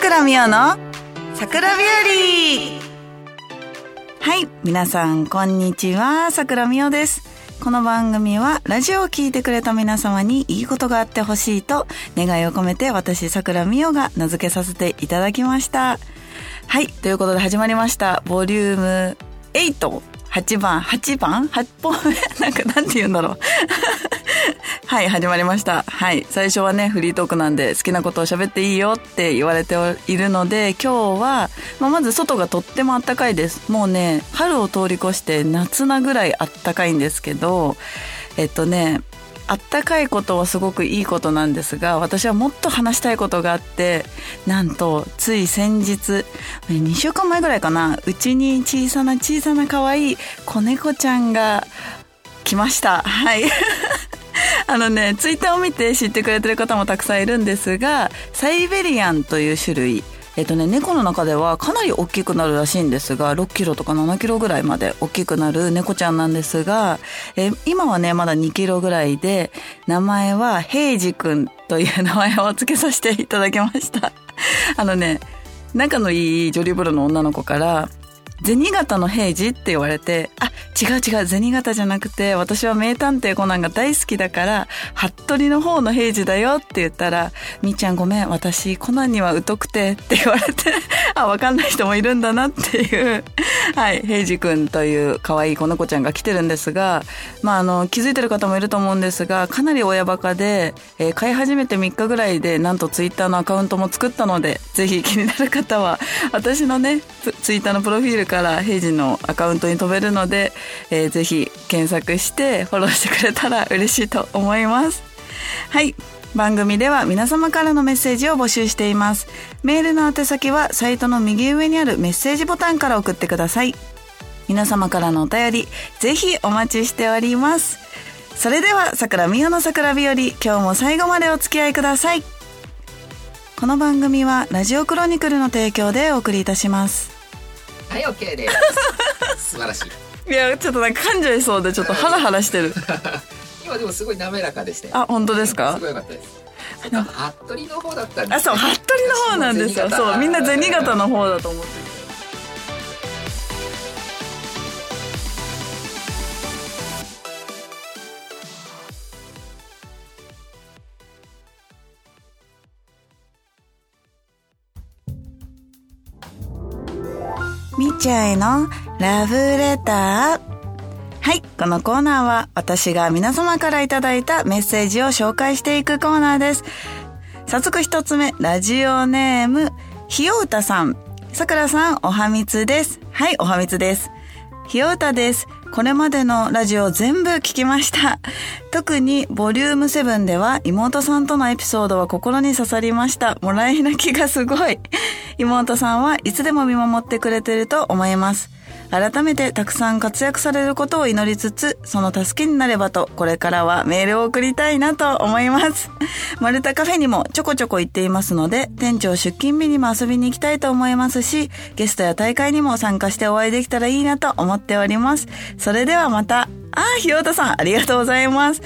倉美代の桜日和。はい皆さんこんにちは。桜美代です。この番組はラジオを聴いてくれた皆様にいいことがあってほしいと願いを込めて私桜美代が名付けさせていただきました。はいということで始まりました。ボリューム8 8番、8番 ?8 本？目 なんかなんて言うんだろう。はい、始まりました。はい、最初はね、フリートークなんで好きなことを喋っていいよって言われているので、今日は、まあ、まず外がとっても暖かいです。もうね、春を通り越して夏なぐらい暖かいんですけど、えっとね、あったかいことはすごくいいことなんですが私はもっと話したいことがあってなんとつい先日2週間前ぐらいかなうちに小さな小さな可愛い子猫ちゃんが来ましたはい あのねツイッターを見て知ってくれてる方もたくさんいるんですがサイベリアンという種類。えっとね、猫の中ではかなり大きくなるらしいんですが6キロとか7キロぐらいまで大きくなる猫ちゃんなんですが、え今はねまだ2キロぐらいで名前は平治くんという名前を付けさせていただきました。あのね仲のいいジョリブロの女の子から銭形の平次って言われて、あ、違う違う、銭形じゃなくて、私は名探偵コナンが大好きだから、服部の方の平次だよって言ったら、みーちゃんごめん、私コナンには疎くてって言われて、あ、わかんない人もいるんだなっていう、はい、平次くんという可愛いこの子ちゃんが来てるんですが、まあ、あの、気づいてる方もいると思うんですが、かなり親バカで、えー、飼い始めて3日ぐらいで、なんとツイッターのアカウントも作ったので、ぜひ気になる方は、私のね、ツイッターのプロフィールから平時のアカウントに飛べるので、えー、ぜひ検索してフォローしてくれたら嬉しいと思います。はい。番組では皆様からのメッセージを募集しています。メールの宛先はサイトの右上にあるメッセージボタンから送ってください。皆様からのお便り、ぜひお待ちしております。それでは、桜美代の桜日和、今日も最後までお付き合いください。この番組はラジオクロニクルの提供でお送りいたします。はい OK です。素晴らしい。いやちょっとなんか噛んじゃいそうでちょっと ハラハラしてる。今でもすごい滑らかでしたあ本当ですか？すごい良かったです。服部の方だったんです、ね、あそう服部の方なんですよ。そうみんな銭形の方だと思ってる試合のラブレター。はい。このコーナーは私が皆様からいただいたメッセージを紹介していくコーナーです。早速一つ目、ラジオネーム、ひようたさん。さくらさん、おはみつです。はい、おはみつです。ひようたです。これまでのラジオ全部聞きました。特にボリューム7では妹さんとのエピソードは心に刺さりました。もらい泣きがすごい。妹さんはいつでも見守ってくれてると思います。改めてたくさん活躍されることを祈りつつ、その助けになればと、これからはメールを送りたいなと思います。マルタカフェにもちょこちょこ行っていますので、店長出勤日にも遊びに行きたいと思いますし、ゲストや大会にも参加してお会いできたらいいなと思っております。それではまた。あ、ひよたさん、ありがとうございます。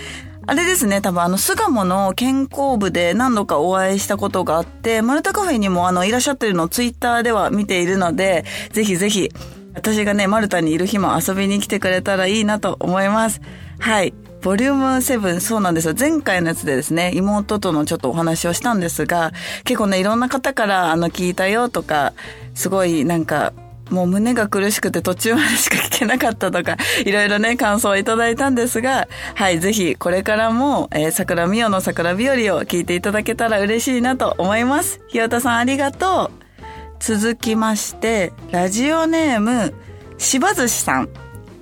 あれですね、多分あの、巣鴨の健康部で何度かお会いしたことがあって、マルタカフェにもあの、いらっしゃってるのをツイッターでは見ているので、ぜひぜひ、私がね、マルタにいる日も遊びに来てくれたらいいなと思います。はい。ボリューム7、そうなんですよ。前回のやつでですね、妹とのちょっとお話をしたんですが、結構ね、いろんな方からあの聞いたよとか、すごいなんかもう胸が苦しくて途中までしか聞けなかったとか、いろいろね、感想をいただいたんですが、はい、ぜひこれからも、えー、桜美代の桜日和を聞いていただけたら嬉しいなと思います。ひよたさんありがとう。続きまして、ラジオネーム、しばずしさん。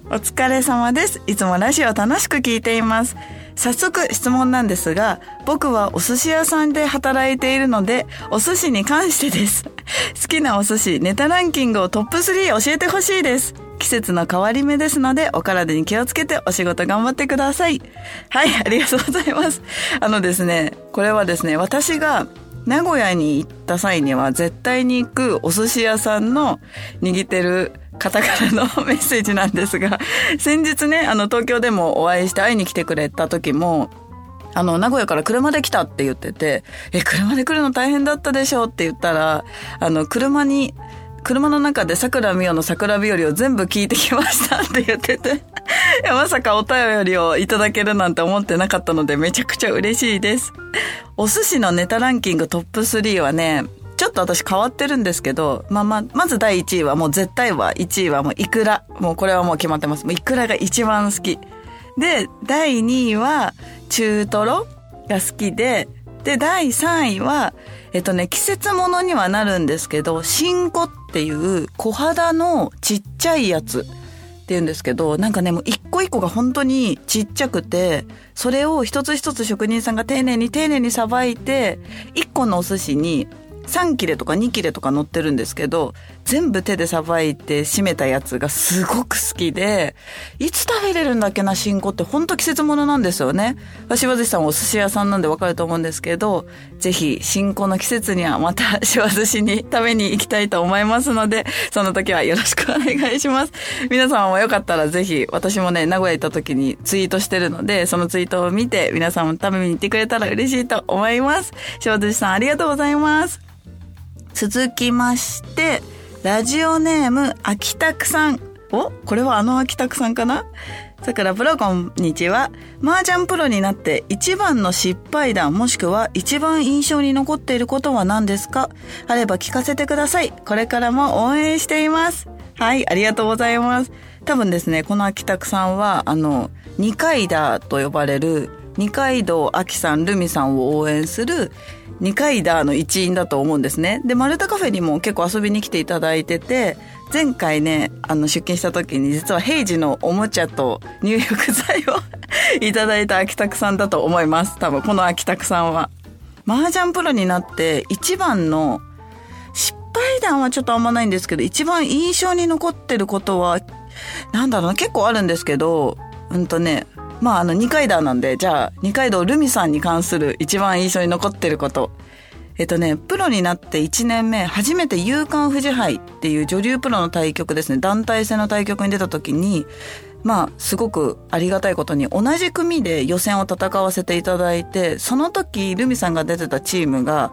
お疲れ様です。いつもラジオ楽しく聞いています。早速質問なんですが、僕はお寿司屋さんで働いているので、お寿司に関してです。好きなお寿司、ネタランキングをトップ3教えてほしいです。季節の変わり目ですので、お体に気をつけてお仕事頑張ってください。はい、ありがとうございます。あのですね、これはですね、私が名古屋に行った際には絶対に行くお寿司屋さんの握ってる方からのメッセージなんですが、先日ね、あの東京でもお会いして会いに来てくれた時も、あの、名古屋から車で来たって言ってて、え、車で来るの大変だったでしょって言ったら、あの、車に、車の中で桜美代の桜日和を全部聞いてきましたって言ってて、まさかお便りをいただけるなんて思ってなかったのでめちゃくちゃ嬉しいです。お寿司のネタランキングトップ3はね、ちょっと私変わってるんですけど、まあま、まず第1位はもう絶対は、1位はもうイクラ。もうこれはもう決まってます。もうイクラが一番好き。で、第2位は中トロが好きで、で、第3位は、えっとね、季節ものにはなるんですけど、新子っていう小肌のちっちゃいやつって言うんですけど、なんかね、もう一個一個が本当にちっちゃくて、それを一つ一つ職人さんが丁寧に丁寧にさばいて、一個のお寿司に3切れとか2切れとか乗ってるんですけど、全部手でさばいて締めたやつがすごく好きで、いつ食べれるんだっけな、新子ってほんと季節物なんですよね。柴寿司さんお寿司屋さんなんでわかると思うんですけど、ぜひ新子の季節にはまた 柴寿司に食べに行きたいと思いますので、その時はよろしくお願いします。皆様もよかったらぜひ、私もね、名古屋行った時にツイートしてるので、そのツイートを見て皆さんも食べに行ってくれたら嬉しいと思います。柴寿司さんありがとうございます。続きまして、ラジオネーム、秋田くさん。お？これはあの秋田くさんかな？さくらプロこんにちは。麻雀プロになって一番の失敗談もしくは一番印象に残っていることは何ですか？あれば聞かせてください。これからも応援しています。はい、ありがとうございます。多分ですね、この秋田くさんは、あの、二階だと呼ばれる二階堂秋さん、ルミさんを応援する二階堂の一員だと思うんですね。で、マルタカフェにも結構遊びに来ていただいてて、前回ね、あの、出勤した時に実は平時のおもちゃと入浴剤を いただいた秋拓さんだと思います。多分、この秋拓さんは。麻雀プロになって一番の失敗談はちょっとあんまないんですけど、一番印象に残ってることは、なんだろうな、結構あるんですけど、うんとね、まあ、あの、二階堂なんで、じゃあ、二階堂ルミさんに関する一番印象に残ってること。えっとね、プロになって1年目、初めて夕刊富士杯っていう女流プロの対局ですね、団体戦の対局に出た時に、まあ、すごくありがたいことに、同じ組で予選を戦わせていただいて、その時、ルミさんが出てたチームが、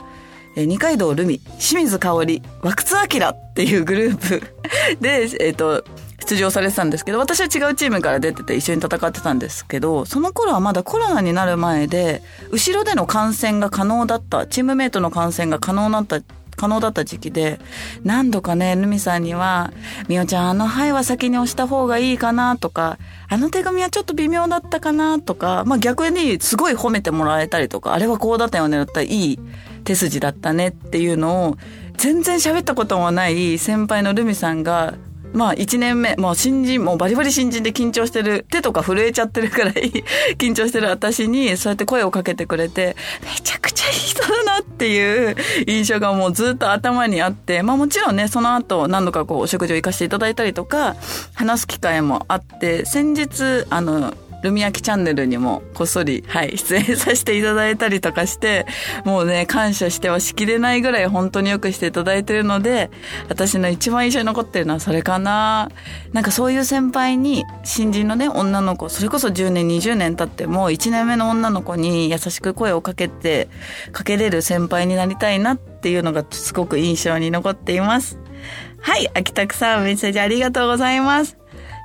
え二階堂ルミ、清水香織、和久津明っていうグループ で、えっと、出場されてたんですけど、私は違うチームから出てて一緒に戦ってたんですけど、その頃はまだコロナになる前で、後ろでの観戦が可能だった、チームメイトの観戦が可能だった可能だった時期で、何度かね、ルミさんには、みおちゃん、あの牌は先に押した方がいいかな？とか、あの手紙はちょっと微妙だったかな？とか、まあ逆にすごい褒めてもらえたりとか、あれはこうだったよねだったらいい手筋だったねっていうのを、全然喋ったこともない先輩のルミさんがまあ1年目、もう新人、もうバリバリ新人で緊張してる、手とか震えちゃってるくらい 緊張してる私にそうやって声をかけてくれて、めちゃくちゃいい人だなっていう印象がもうずっと頭にあって、まあもちろんね、その後何度かこうお食事を行かせていただいたりとか、話す機会もあって、先日、あの、ルミヤキチャンネルにもこっそり、はい、出演させていただいたりとかして、もうね、感謝してはしきれないぐらい本当によくしていただいてるので、私の一番印象に残ってるのはそれかな。なんかそういう先輩に、新人のね、女の子、それこそ10年、20年経っても、1年目の女の子に優しく声をかけて、かけれる先輩になりたいなっていうのがすごく印象に残っています。はい、秋田さんメッセージありがとうございます。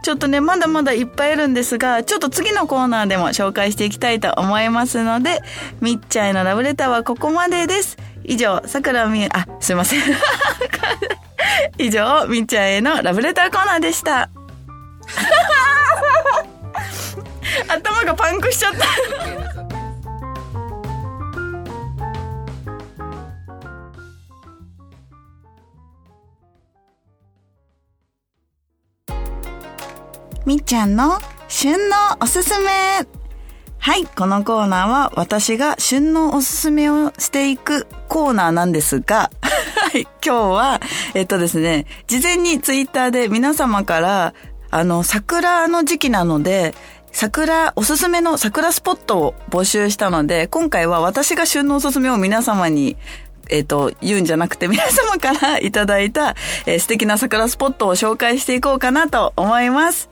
ちょっとね、まだまだいっぱいいるんですが、ちょっと次のコーナーでも紹介していきたいと思いますので、みっちゃんへのラブレターはここまでです。以上、桜みあ、すいません。以上、みっちゃんへのラブレターコーナーでした。頭がパンクしちゃった。みっちゃんの旬のおすすめ。はい、このコーナーは私が旬のおすすめをしていくコーナーなんですが、はい、今日は、えっとですね、事前にツイッターで皆様から、あの、桜の時期なので、桜、おすすめの桜スポットを募集したので、今回は私が旬のおすすめを皆様にえっ、と、言うんじゃなくて皆様からいただいた、えー素敵な桜スポットを紹介していこうかなと思います。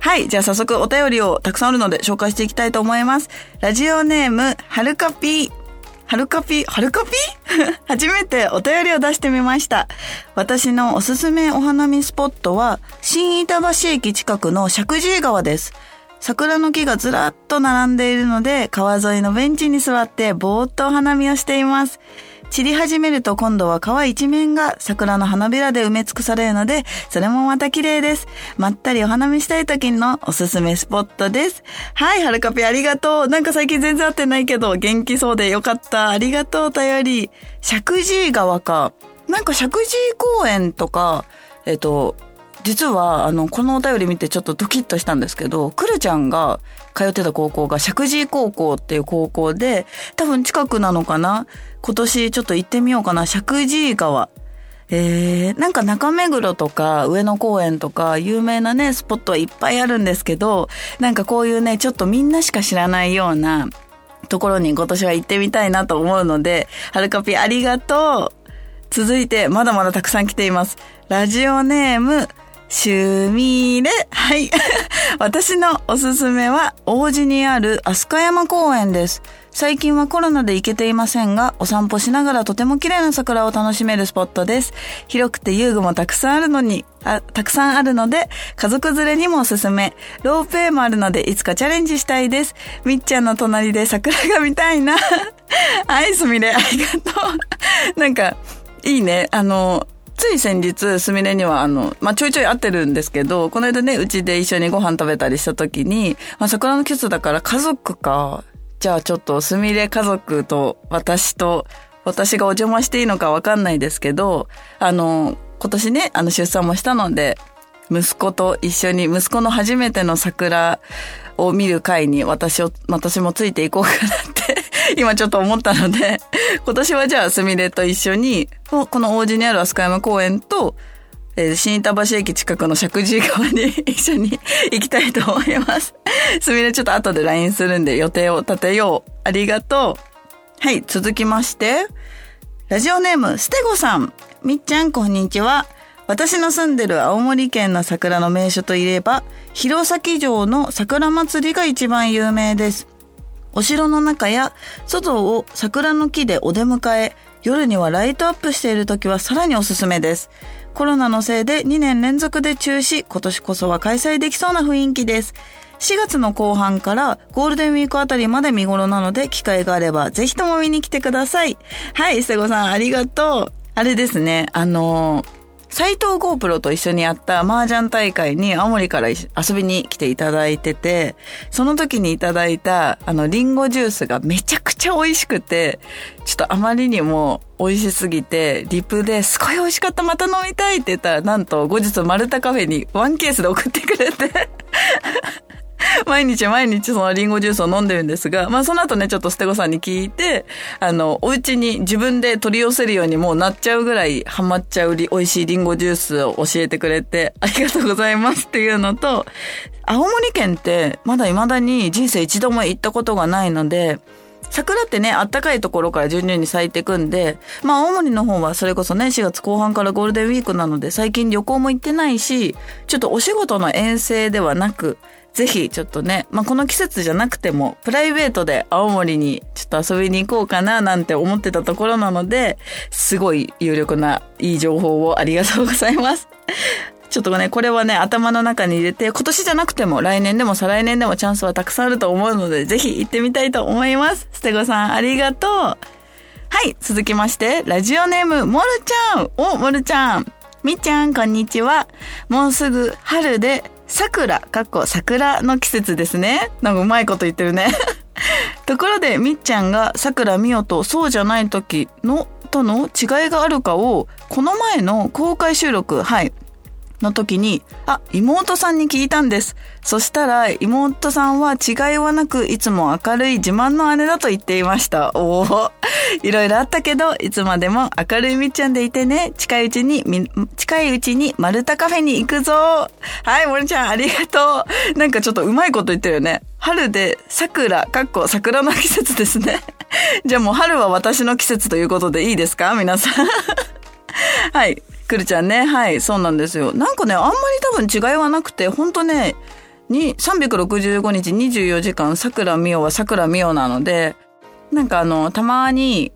はい。じゃあ早速お便りをたくさんあるので紹介していきたいと思います。ラジオネーム、はるかぴー。はるかぴ、はるかぴ初めてお便りを出してみました。私のおすすめお花見スポットは、新板橋駅近くの石神井川です。桜の木がずらっと並んでいるので、川沿いのベンチに座ってぼーっとお花見をしています。散り始めると今度は川一面が桜の花びらで埋め尽くされるので、それもまた綺麗です。まったりお花見したい時のおすすめスポットです。はい、はるかぴありがとう。なんか最近全然会ってないけど、元気そうでよかった。ありがとう、お便り。石神井川か。なんか石神井公園とか、えっと、実は、あの、このお便り見てちょっとドキッとしたんですけど、くるちゃんが通ってた高校が石神井高校っていう高校で、多分近くなのかな？今年ちょっと行ってみようかな。石神井川。えー、なんか中目黒とか上野公園とか有名なね、スポットはいっぱいあるんですけど、なんかこういうね、ちょっとみんなしか知らないようなところに今年は行ってみたいなと思うので、はるかぴありがとう。続いて、まだまだたくさん来ています。ラジオネーム、シュミーレ。はい。私のおすすめは、王子にある飛鳥山公園です。最近はコロナで行けていませんが、お散歩しながらとても綺麗な桜を楽しめるスポットです。広くて遊具もたくさんあるのに、あ、たくさんあるので、家族連れにもおすすめ。ロープウェイもあるので、いつかチャレンジしたいです。みっちゃんの隣で桜が見たいな。はい、すみれ、ありがとう。なんか、いいね。あの、つい先日、すみれには、あの、まあ、ちょいちょい会ってるんですけど、この間ね、うちで一緒にご飯食べたりした時に、まあ、桜の季節だから家族か。じゃあちょっと、すみれ家族と私と、私がお邪魔していいのかわかんないですけど、あの、今年ね、あの、出産もしたので、息子と一緒に、息子の初めての桜を見る会に私を、私もついていこうかなって、今ちょっと思ったので、今年はじゃあすみれと一緒に、この王子にある飛鳥山公園と、えー新板橋駅近くの石神井川に 一緒に 行きたいと思います。すみれちょっと後で LINE するんで予定を立てよう。ありがとう。はい、続きまして、ラジオネーム、ステゴさん。みっちゃん、こんにちは。私の住んでる青森県の桜の名所といえば、弘前城の桜祭りが一番有名です。お城の中や外を桜の木でお出迎え、夜にはライトアップしている時はさらにおすすめです。コロナのせいで2年連続で中止、今年こそは開催できそうな雰囲気です。4月の後半からゴールデンウィークあたりまで見頃なので、機会があればぜひとも見に来てください。はい、瀬ゴさんありがとう。あれですね、あのー斎藤 GoPro と一緒にやった麻雀大会に青森から遊びに来ていただいてて、その時にいただいたあのリンゴジュースがめちゃくちゃ美味しくて、ちょっとあまりにも美味しすぎて、リプですごい美味しかったまた飲みたいって言ったら、なんと後日丸太カフェにワンケースで送ってくれて、毎日毎日そのリンゴジュースを飲んでるんですが、まあその後ね、ちょっとステゴさんに聞いて、あの、お家に自分で取り寄せるようにもうなっちゃうぐらいハマっちゃうり美味しいリンゴジュースを教えてくれて、ありがとうございますっていうのと、青森県ってまだ未だに人生一度も行ったことがないので、桜ってね、あったかいところから順々に咲いてくんで、まあ青森の方はそれこそね、4月後半からゴールデンウィークなので、最近旅行も行ってないし、ちょっとお仕事の遠征ではなく、ぜひちょっとね、まあこの季節じゃなくても、プライベートで青森にちょっと遊びに行こうかななんて思ってたところなので、すごい有力ないい情報をありがとうございます。ちょっとね、これはね、頭の中に入れて、今年じゃなくても来年でも再来年でもチャンスはたくさんあると思うので、ぜひ行ってみたいと思います。ステゴさん、ありがとう。はい、続きまして、ラジオネーム、モルちゃん。お、モルちゃん。みっちゃん、こんにちは。もうすぐ春で、桜、かっこ桜の季節ですね。なんかうまいこと言ってるね。ところで、みっちゃんが桜美代とそうじゃない時の、との違いがあるかを、この前の公開収録、はい、の時に、あ、妹さんに聞いたんです。そしたら、妹さんは違いはなく、いつも明るい自慢の姉だと言っていました。おお、いろいろあったけど、いつまでも明るいみっちゃんでいてね。近いうちに、近いうちに、マルタカフェに行くぞ。はい、森ちゃん、ありがとう。なんかちょっとうまいこと言ってるよね。春で、桜、かっこ桜の季節ですね。じゃあもう春は私の季節ということでいいですか？皆さん。はい。くるちゃんね。はい。そうなんですよ。なんかね、あんまり多分違いはなくて、ほんとね、に365日24時間桜美代は桜美代なので、なんかあの、たまに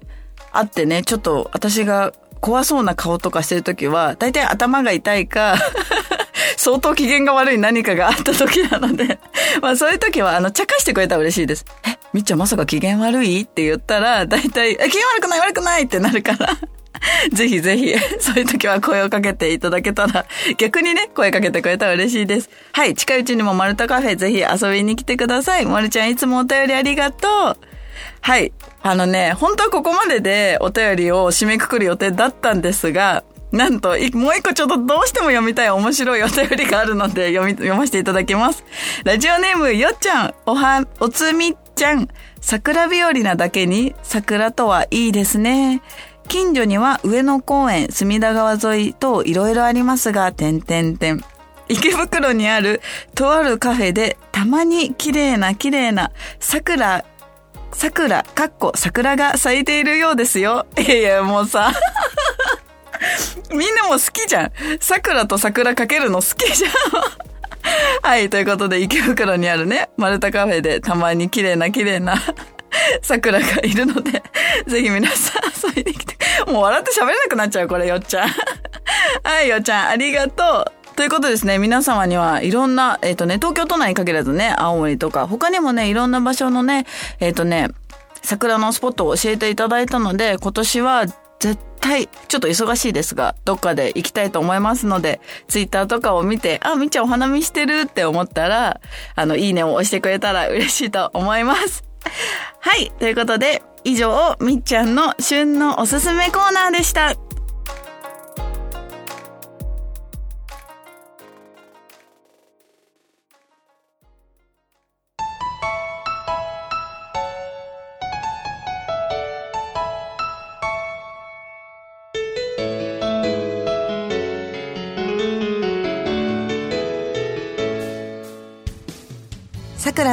会ってね、ちょっと私が怖そうな顔とかしてるときは、大体頭が痛いか相当機嫌が悪い何かがあった時なのでまあそういう時は、あの、茶化してくれたら嬉しいです。え、みっちゃんまさか機嫌悪い？って言ったら、大体、え、機嫌悪くない悪くないってなるから ぜひぜひ、そういう時は声をかけていただけたら、逆にね、声かけてくれたら嬉しいです。はい、近いうちにもマルタカフェぜひ遊びに来てください。まるちゃんいつもお便りありがとう。はい。あのね、本当はここまででお便りを締めくくる予定だったんですが、なんと、もう一個ちょっとどうしても読みたい面白いお便りがあるので読み、読ませていただきます。ラジオネームよっちゃん、おは、おつみちゃん、桜日和なだけに桜とはいいですね。近所には上野公園、隅田川沿いといろいろありますが、点々点。池袋にあるとあるカフェでたまに綺麗な綺麗な桜桜、かっこ桜が咲いているようですよ。いやいや、もうさ。みんなも好きじゃん。桜と桜かけるの好きじゃん。はい、ということで池袋にあるね、丸太カフェでたまに綺麗な綺麗な 桜がいるので、ぜひ皆さん遊びに来て。もう笑って喋れなくなっちゃう、これ、よっちゃん。はい、よっちゃん、ありがとう。ということですね、皆様にはいろんな、えっ、ー、とね、東京都内に限らずね、青森とか、他にもね、いろんな場所のね、えっ、ー、とね、桜のスポットを教えていただいたので、今年は絶対、ちょっと忙しいですが、どっかで行きたいと思いますので、ツイッターとかを見て、あ、みっちゃんお花見してるって思ったら、あの、いいねを押してくれたら嬉しいと思います。はい。ということで、以上、みっちゃんの旬のおすすめコーナーでした。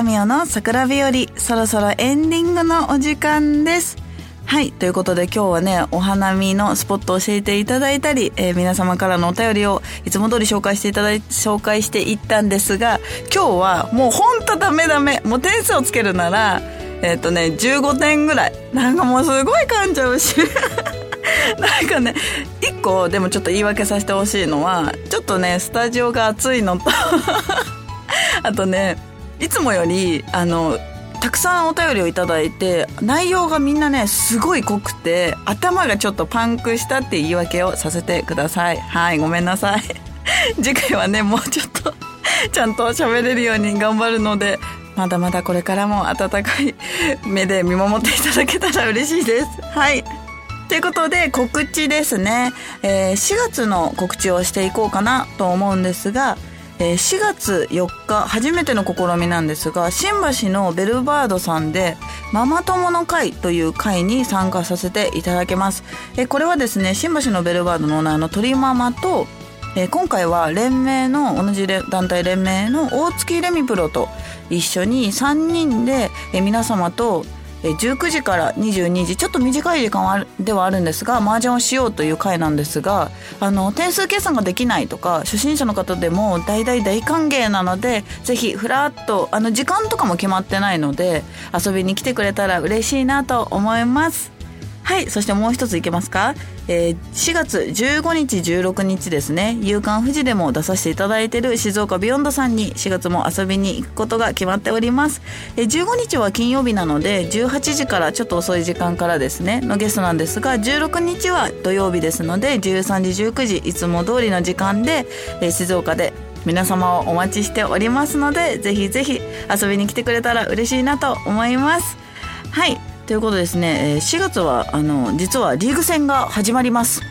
美代の桜日和、そろそろエンディングのお時間です。はい。ということで今日はね、お花見のスポットを教えていただいたり、えー、皆様からのお便りをいつも通り紹介していただい、紹介していったんですが、今日はもうほんとダメダメ。もう点数をつけるなら、えっ、ー、とね、15点ぐらい。なんかもうすごい噛んじゃうし。なんかね、一個でもちょっと言い訳させてほしいのは、ちょっとね、スタジオが暑いのと あとね、いつもよりあのたくさんお便りをいただいて内容がみんなねすごい濃くて頭がちょっとパンクしたって言い訳をさせてください。はいごめんなさい。次回はねもうちょっとちゃんと喋れるように頑張るのでまだまだこれからも温かい目で見守っていただけたら嬉しいです。はい。ということで告知ですね、えー、4月の告知をしていこうかなと思うんですがえ、4月4日初めての試みなんですが新橋のベルバードさんでママ友の会という会に参加させていただけます、え、これはですね新橋のベルバードのオーナーの鳥ママとえ、今回は連盟の同じ団体連盟の大月レミプロと一緒に3人で、え、皆様と19時から22時ちょっと短い時間ではあるんですが麻雀をしようという回なんですがあの点数計算ができないとか初心者の方でも大大大歓迎なのでぜひふらっとあの時間とかも決まってないので遊びに来てくれたら嬉しいなと思います。はいそしてもう一ついけますか、えー、4月15日16日ですね「夕刊富士」でも出させていただいてる静岡ビヨンドさんに4月も遊びに行くことが決まっております、えー、15日は金曜日なので18時からちょっと遅い時間からですねのゲストなんですが16日は土曜日ですので13時19時いつも通りの時間で、えー、静岡で皆様をお待ちしておりますのでぜひぜひ遊びに来てくれたら嬉しいなと思います。はいということですね、4月はあの実はリーグ戦が始まります。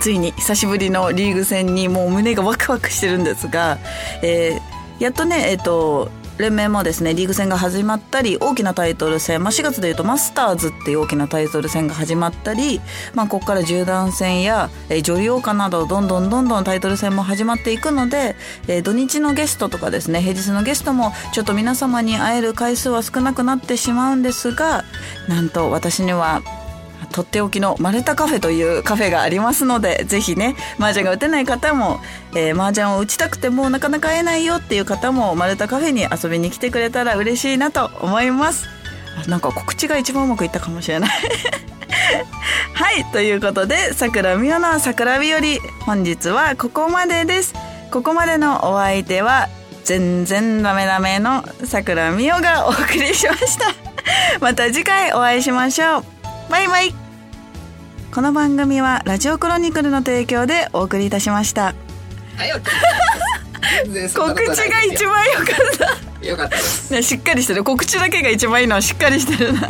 ついに久しぶりのリーグ戦にもう胸がワクワクしてるんですが、えー、やっとねえっ、ー、と連盟もですねリーグ戦が始まったり大きなタイトル戦、まあ、4月でいうとマスターズっていう大きなタイトル戦が始まったり、まあ、ここから縦断戦や、えー、女優王冠などどんどんどんどんタイトル戦も始まっていくので、えー、土日のゲストとかですね平日のゲストもちょっと皆様に会える回数は少なくなってしまうんですがなんと私にはとっておきのマルタカフェというカフェがありますのでぜひね麻雀が打てない方も、えー、麻雀を打ちたくてもなかなか会えないよっていう方もマルタカフェに遊びに来てくれたら嬉しいなと思います。なんか告知が一番うまくいったかもしれない。はいということで桜美代の桜日和本日はここまでです。ここまでのお相手は全然ダメダメの桜美代がお送りしました。また次回お会いしましょう。バイバイ。この番組はラジオクロニクルの提供でお送りいたしました。告知が一番良かった。よかったです、ね、しっかりしてる。告知だけが一番いいのはしっかりしてるな